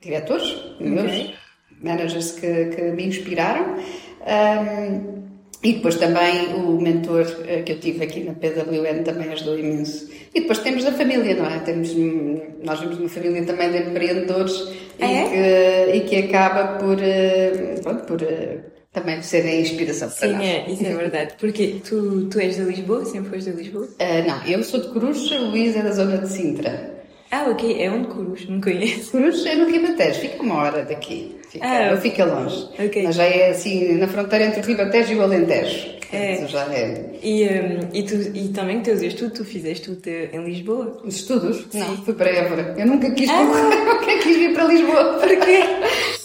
diretores okay. meus managers que, que me inspiraram. Um, e depois também o mentor eh, que eu tive aqui na PWN também ajudou imenso. E depois temos a família, não é? Temos, nós vemos uma família também de empreendedores é? e, que, e que acaba por, eh, pronto, por eh, também serem inspiração para Sim, nós. Sim, é, isso é verdade. Porque tu, tu és de Lisboa? Sempre foste de Lisboa? Uh, não, eu sou de Coruja, o Luís é da zona de Sintra. Ah, ok. É onde Cruz? Não conheço. Cruz é no Ribatejo. Fica uma hora daqui. Fica, ah, okay. fica longe. Okay. Mas já é assim, na fronteira entre o Ribatejo e o Alentejo. É. Já é. E, um, e, tu, e também teus estudos, tu fizeste tudo em Lisboa? Os estudos? Sim. Não, fui para Évora. Eu nunca quis, ah. nunca quis vir para Lisboa. Porquê?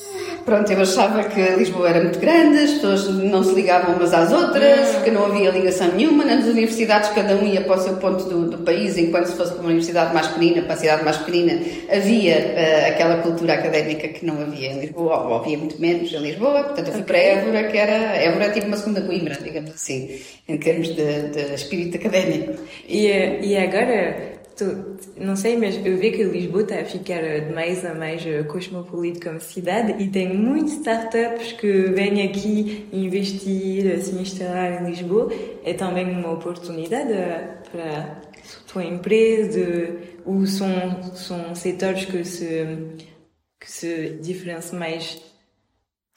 Pronto, eu achava que Lisboa era muito grande, as pessoas não se ligavam umas às outras, que não havia ligação nenhuma. Nas universidades, cada um ia para o seu ponto do, do país, enquanto se fosse para uma universidade mais pequenina, para a cidade mais pequenina, havia uh, aquela cultura académica que não havia em Lisboa, ou havia muito menos em Lisboa. Portanto, eu fui para Évora, que era. Évora é tipo uma segunda Coimbra, digamos assim, em termos de, de espírito académico. E, e agora Tu, não sei, mas eu vejo que Lisboa está a ficar de mais a mais eh, cosmopolita como cidade e tem muitas startups que vêm aqui investir, se instalar em Lisboa. É também uma oportunidade eh, para a tua empresa, ou são, são setores que se, que se diferenciam mais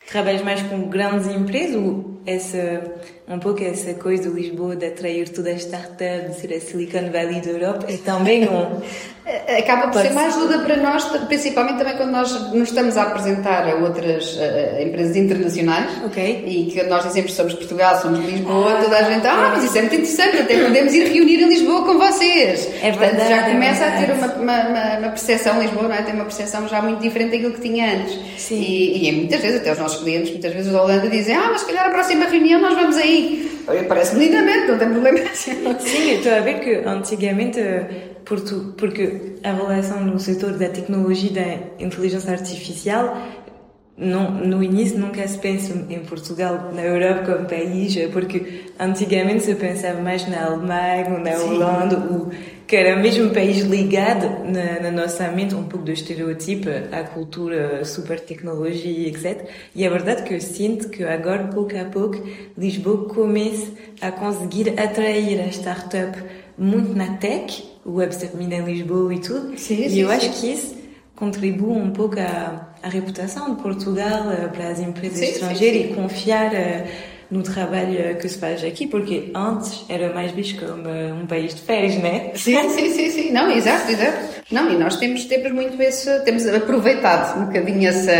trabalhas mais com grandes empresas ou essa, um pouco essa coisa de Lisboa de atrair toda a startup, de ser a Silicon Valley da Europa, é também um... É, acaba por ser mais ajuda para nós, principalmente também quando nós nos estamos a apresentar a outras uh, empresas internacionais okay. e que nós dizemos que somos Portugal, somos Lisboa, ah, toda a gente, ah, mas isso é muito interessante, até podemos ir reunir em Lisboa com vocês. É verdade, Portanto, já é começa é a ter uma, uma, uma, percepção, Lisboa não é? tem uma percepção já muito diferente daquilo que tinha antes. Sim. E, e muitas vezes, até os nossos clientes, muitas vezes da Holanda dizem, ah, mas se calhar a próxima reunião nós vamos aí. Parece-me lindamente, não tem problema. Sim, estou a ver que antigamente porque a relação no setor da tecnologia da inteligência artificial não, no início nunca se pensa em Portugal, na Europa como país, porque antigamente se pensava mais na Alemanha, ou na Sim. Holanda, ou, que era mesmo país ligado na, na nossa mente, um pouco do estereotipo, à cultura, super tecnologia, etc. E é verdade que eu sinto que agora, pouco a pouco, Lisboa começa a conseguir atrair a startup muito na tech, o Web Summit em Lisboa e tudo. Sim, e sim, eu sim. acho que isso contribui um pouco à, à reputação de Portugal para as empresas estrangeiras e confiar uh, no trabalho que se faz aqui, porque antes era mais visto como um país de férias, né? Sim, sim, sim, sim. Não, exato, exato. Não, e nós temos, temos muito esse, temos aproveitado um bocadinho essa,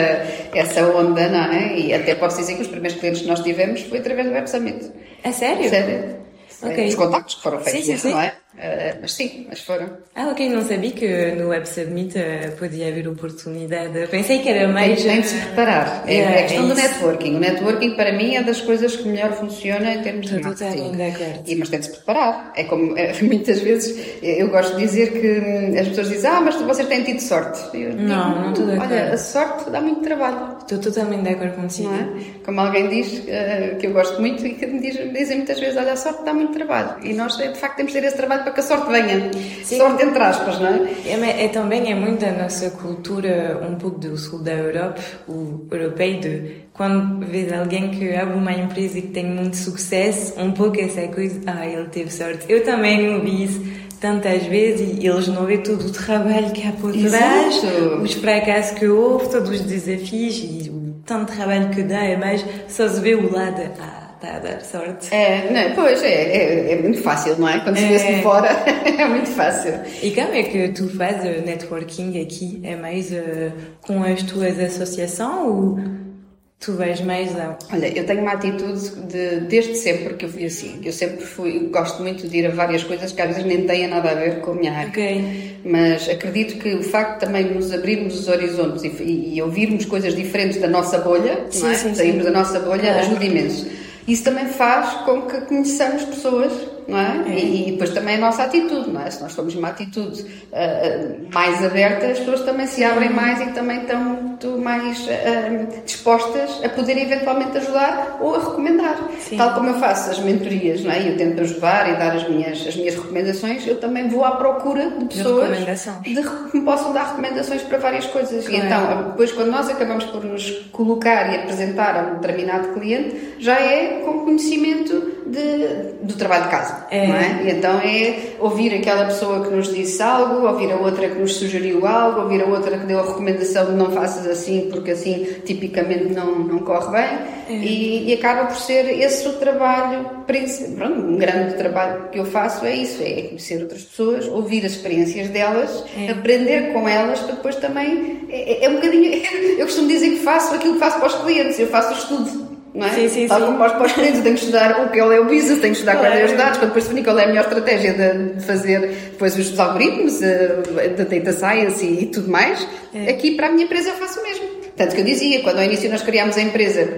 essa onda, não é? E até posso dizer que os primeiros clientes que nós tivemos foi através do Web Summit. É sério? Sério. Okay. Os contactos que foram feitos, sim, sim, não é? Uh, mas sim, mas foram. Ah, ok, não sabia que no Web Summit uh, podia haver oportunidade. Pensei que era mais. Tem, tem de se preparar. É, é a questão é do networking. O networking, para mim, é das coisas que melhor funciona em termos Estou de marketing. acordo. E, mas tem de se preparar. É como é, muitas vezes eu gosto de dizer que hum, as pessoas dizem, ah, mas vocês têm tido sorte. Eu digo, não, não estou de acordo. Olha, a sorte dá muito trabalho. Estou totalmente de acordo contigo. É? Como alguém diz, uh, que eu gosto muito e que me, diz, me dizem muitas vezes, olha, a sorte dá muito trabalho. E nós, de facto, temos de ter esse trabalho para que a sorte venha. Sim. Sorte entre aspas, não é? é? É, também é muito da nossa cultura, um pouco do sul da Europa, o europeu, de quando vês alguém que abre uma empresa e que tem muito sucesso, um pouco essa coisa, ah, ele teve sorte. Eu também ouvi isso tantas vezes e eles não vêem todo o trabalho que há por trás, Exato. os fracassos que houve, todos os desafios e o tanto trabalho que dá, é mais só se vê o lado, ah, está a dar sorte. É, não, pois, é, é, é muito fácil, não é? Quando se vê-se de fora, é muito fácil. E como é que tu fazes networking aqui? É mais uh, com as tuas associações ou tu vais mais a... Olha, eu tenho uma atitude de, desde sempre que eu fui assim. Eu sempre fui, gosto muito de ir a várias coisas que às vezes nem têm nada a ver com a minha área. Ok. Mas acredito que o facto de também nos abrirmos os horizontes e, e, e ouvirmos coisas diferentes da nossa bolha, Sim, é? sim, sim. Sairmos da nossa bolha, Claro. ajuda imenso. Isso também faz com que conheçamos pessoas, não é? É. E, e depois também a nossa atitude, não é? Se nós formos uma atitude ah, mais aberta, as pessoas também se abrem mais e também estão muito mais ah, dispostas a poder eventualmente ajudar ou a recomendar. Sim. Tal como eu faço as mentorias, não é? E eu tento ajudar e dar as minhas, as minhas recomendações, eu também vou à procura de pessoas de que me possam dar recomendações para várias coisas. E Claro. então, depois, quando nós acabamos por nos colocar e apresentar a um determinado cliente, já é com conhecimento de, do trabalho de casa. É. Não é? E então é ouvir aquela pessoa que nos disse algo, ouvir a outra que nos sugeriu algo, ouvir a outra que deu a recomendação de não faças assim, porque assim tipicamente não, não corre bem. E, e acaba por ser esse o trabalho, pronto, um grande trabalho que eu faço é isso, é conhecer outras pessoas, ouvir as experiências delas, É. aprender com elas, para depois também, é, é um bocadinho, eu costumo dizer que faço aquilo que faço para os clientes, eu faço o estudo. Não é? Sim, sim, Tal como para os- para os clientes, eu tenho que estudar o que é o business, tenho que estudar quais é os Claro. dados, para depois definir qual é a melhor estratégia de fazer depois os algoritmos, eh, da data science e, e tudo mais. É. Aqui para a minha empresa eu faço o mesmo. Tanto que eu dizia, quando ao início nós criámos a empresa,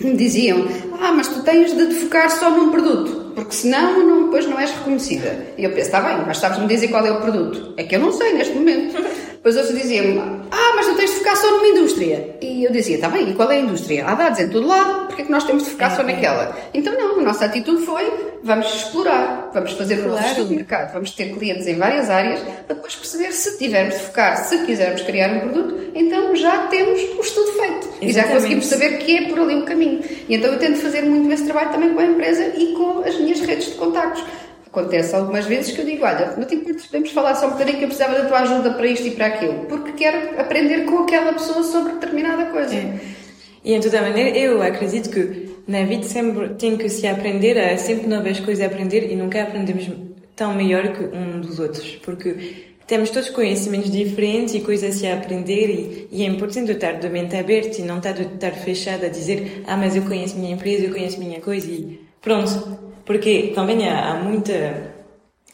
me diziam, ah, mas tu tens de te focar só num produto, porque senão não, depois não és reconhecida. E eu penso, está bem, mas sabes-me dizer qual é o produto? É que eu não sei neste momento. Depois outros diziam-me, ah, mas tu tens de focar só numa indústria. E eu dizia, está bem, e qual é a indústria? Há dados em todo lado, porque é que nós temos de focar é, só naquela? Então não, a nossa atitude foi, vamos explorar, vamos fazer o nosso estudo de mercado, vamos ter clientes em várias áreas, para depois perceber se tivermos de focar, se quisermos criar um produto, então já temos o estudo feito. Exatamente. E já conseguimos saber que é por ali o caminho. E então eu tento fazer muito esse trabalho também com a empresa e com as minhas redes de contactos Acontece algumas vezes que eu digo, olha, importas, podemos falar só um bocadinho que eu precisava da tua ajuda para isto e para aquilo, porque quero aprender com aquela pessoa sobre determinada coisa. É. E de toda maneira, eu acredito que na vida sempre tem que se aprender, há sempre novas coisas a aprender e nunca aprendemos tão melhor que um dos outros, porque temos todos conhecimentos diferentes e coisas a aprender e, e, é importante estar de mente aberta e não estar, estar fechada a dizer ah, mas eu conheço minha empresa, eu conheço minha coisa e pronto. Porque também há, há muita.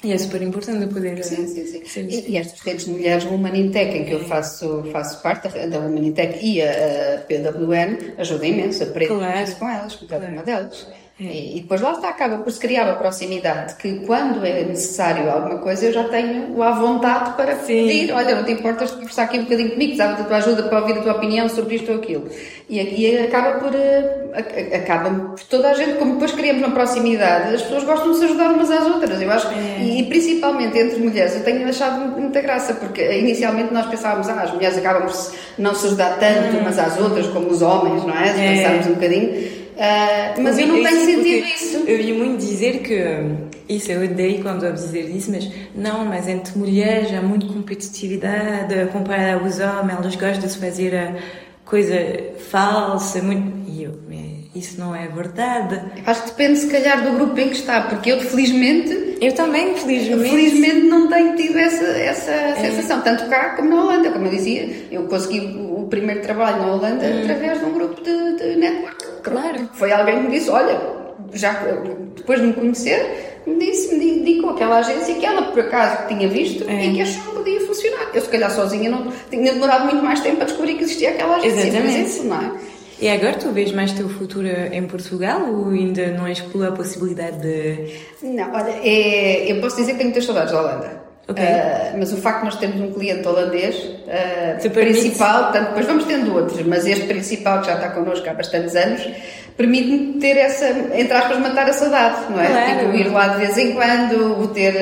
E é super importante poder. Sim, sim, sim. sim. E, e, estas redes de mulheres Humanintech, em que eu faço, faço parte da Humanintech e a, a PWN, ajuda imenso, aprendo claro. com elas, com cada claro. uma delas. É. E, depois lá está, acaba por se criar a proximidade, que quando é necessário alguma coisa eu já tenho à vontade para Sim. pedir, olha, não te importas de conversar aqui um bocadinho comigo, precisava da tua ajuda para ouvir a tua opinião sobre isto ou aquilo. E, e acaba por, uh, acaba por toda a gente, como depois criamos uma proximidade, as pessoas gostam de se ajudar umas às outras, eu acho, é. e, e, principalmente entre mulheres, eu tenho achado muita graça, porque inicialmente nós pensávamos, ah, as mulheres acabam por não se ajudar tanto hum. umas às outras como os homens, não é? Se é. pensarmos um bocadinho. Uh, mas eu não tenho sentido isso. Eu vi muito dizer que, isso eu odeio quando ouvi dizer isso, mas não, mas entre mulheres há muito competitividade comparada aos homens, elas gostam de fazer a coisa falsa, muito. E eu, isso não é verdade. Acho que depende, se calhar, do grupo em que está, porque eu, felizmente. Eu também, felizmente. Felizmente, não tenho tido essa, essa é. sensação, tanto cá como na Holanda. Como eu dizia, eu consegui primeiro trabalho na Holanda hum. através de um grupo de, de network. Claro. Foi alguém que me disse: olha, já depois de me conhecer, me disse, me indicou aquela agência que ela por acaso tinha visto é. e que achou que podia funcionar. Eu, se calhar, sozinha não tinha demorado muito mais tempo a descobrir que existia aquela agência. Exatamente. Exemplo, não é? E agora tu vês mais teu futuro em Portugal ou ainda não exclui a possibilidade de. Não, olha, é, eu posso dizer que tenho muitas saudades da Holanda. Okay. Uh, mas o facto de nós termos um cliente holandês uh, principal, tanto, depois vamos tendo outros, mas este principal que já está connosco há bastantes anos, permite-me ter essa, entre aspas, matar a saudade, não é? Claro. Tipo, ir lá de vez em quando, ter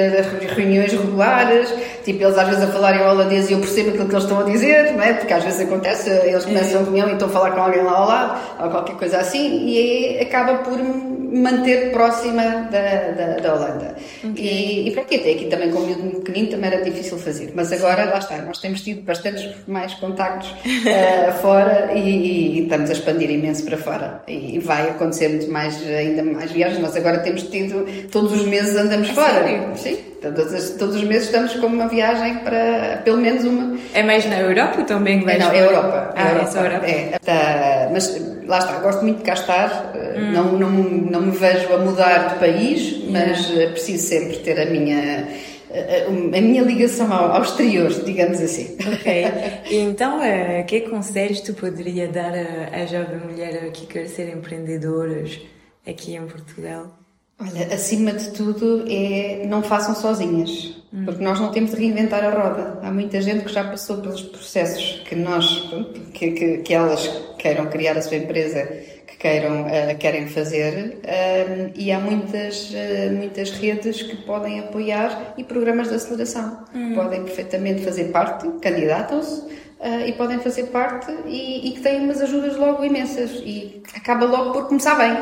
reuniões regulares, tipo, eles às vezes a falarem holandês e eu percebo aquilo que eles estão a dizer, não é? Porque às vezes acontece, eles começam a reunião e estão a falar com alguém lá ao lado, ou qualquer coisa assim, e acaba por manter próxima da, da, da Holanda. Okay. E, e para quê? Aqui também com o miúdo pequenino também era difícil fazer. Mas agora, lá está, nós temos tido bastantes mais contactos uh, fora e, e, estamos a expandir imenso para fora. E vai acontecer muito mais, ainda mais viagens. Nós agora temos tido, todos os meses andamos fora. Sério? Sim. Todos, todos os meses estamos com uma viagem para pelo menos uma. É mais na Europa ou também vais? Não, é Europa. Ah, é Europa. é só Europa. É, tá, mas lá está, gosto muito de cá estar. Hum. Não, não, não me vejo a mudar de país, mas yeah. preciso sempre ter a minha a minha ligação ao, exterior, digamos assim. Ok. Então, uh, que conselhos tu poderia dar a jovem mulher que quer ser empreendedoras aqui em Portugal? Olha, acima de tudo é não façam sozinhas, hum. porque nós não temos de reinventar a roda. Há muita gente que já passou pelos processos que nós, que, que, que elas queiram criar a sua empresa, que queiram, uh, querem fazer, uh, e há muitas, uh, muitas redes que podem apoiar e programas de aceleração. Hum. Podem perfeitamente fazer parte, candidatam-se, Uh, e podem fazer parte e, e, que têm umas ajudas logo imensas e acaba logo por começar bem.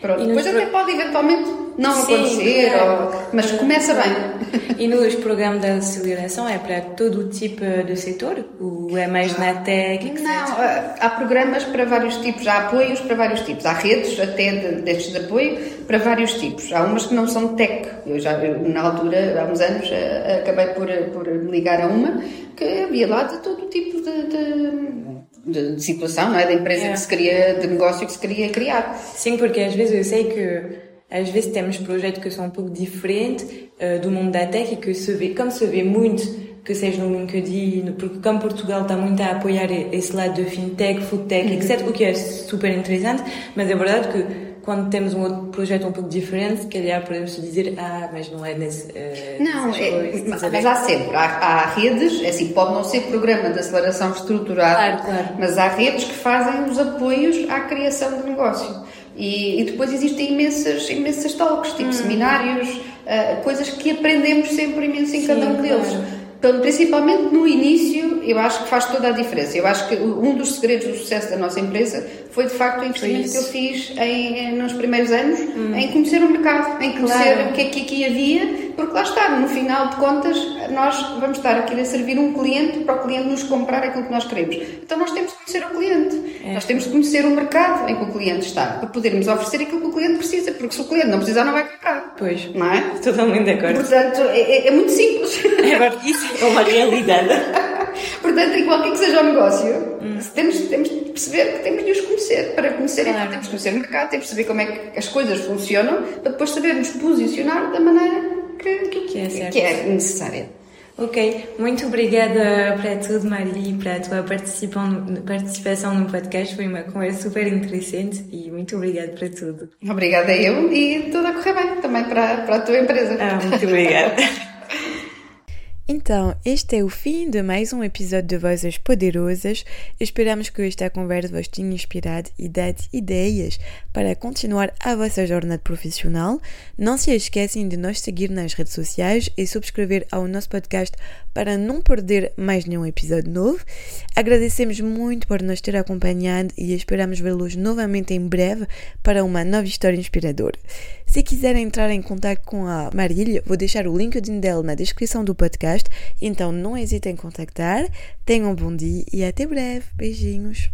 Pronto, depois até pode eventualmente não Sim, acontecer, é. ou... mas começa bem. E nos programas de aceleração é para todo o tipo de setor? Ou é mais na tech? Etc? Não, há programas para vários tipos, há apoios para vários tipos, há redes até de, destes de apoio para vários tipos. Há umas que não são tech. Eu já, eu, na altura, há uns anos, eh, acabei por, por me ligar a uma que havia lá de todo tipo de, de de, de, situação, não é? Da empresa é. que se queria, de negócio que se queria criar. Sim, porque às vezes eu sei que às vezes temos projetos que são um pouco diferentes uh, do mundo da tech e que se vê, como se vê muito que seja no LinkedIn, porque como Portugal está muito a apoiar esse lado de fintech, foodtech, uhum. etc., o que é super interessante, mas é verdade que quando temos um outro projeto um pouco diferente, se calhar podemos dizer, ah, mas não é nesse. Uh, não, é, mas, mas há sempre. Há, há, redes, é assim, pode não ser programa de aceleração estruturada, claro, claro. mas há redes que fazem os apoios à criação de negócio. E, e depois existem imensas, imensas talks, tipo hum. seminários, uh, coisas que aprendemos sempre imenso em Sim, cada um deles. Claro principalmente no início, eu acho que faz toda a diferença. Eu acho que um dos segredos do sucesso da nossa empresa foi de facto o investimento que eu fiz em, nos primeiros anos hum. em conhecer o mercado, em conhecer claro. o que é que aqui havia, porque lá está, no final de contas, nós vamos estar aqui a servir um cliente para o cliente nos comprar aquilo que nós queremos. Então nós temos que conhecer o cliente, é. nós temos que conhecer o mercado em que o cliente está, para podermos oferecer aquilo que o cliente precisa, porque se o cliente não precisar, não vai comprar. Pois, não é? Totalmente de acordo. Portanto, é, é, é muito simples. É, isso é uma realidade. Portanto, em qualquer que seja o negócio, hum. temos, temos de perceber que temos de os conhecer. Para conhecer, claro. então, temos de conhecer o mercado, temos de saber como é que as coisas funcionam, para depois sabermos posicionar da maneira que, que, que, é, que é necessária. Ok, muito obrigada para tudo, Maria, para a tua participação no podcast. Foi uma conversa super interessante e muito obrigada para tudo. Obrigada eu e tudo a correr bem também para, para a tua empresa. Ah, muito obrigada. Então, este é o fim de mais um episódio de Vozes Poderosas. Esperamos que esta conversa vos tenha inspirado e dado ideias para continuar a vossa jornada profissional. Não se esquecem de nos seguir nas redes sociais e subscrever ao nosso podcast para não perder mais nenhum episódio novo. Agradecemos muito por nos ter acompanhado e esperamos vê-los novamente em breve para uma nova história inspiradora. Se quiserem entrar em contato com a Marília, vou deixar o LinkedIn dela na descrição do podcast, então não hesitem em contactar. Tenham um bom dia e até breve. Beijinhos.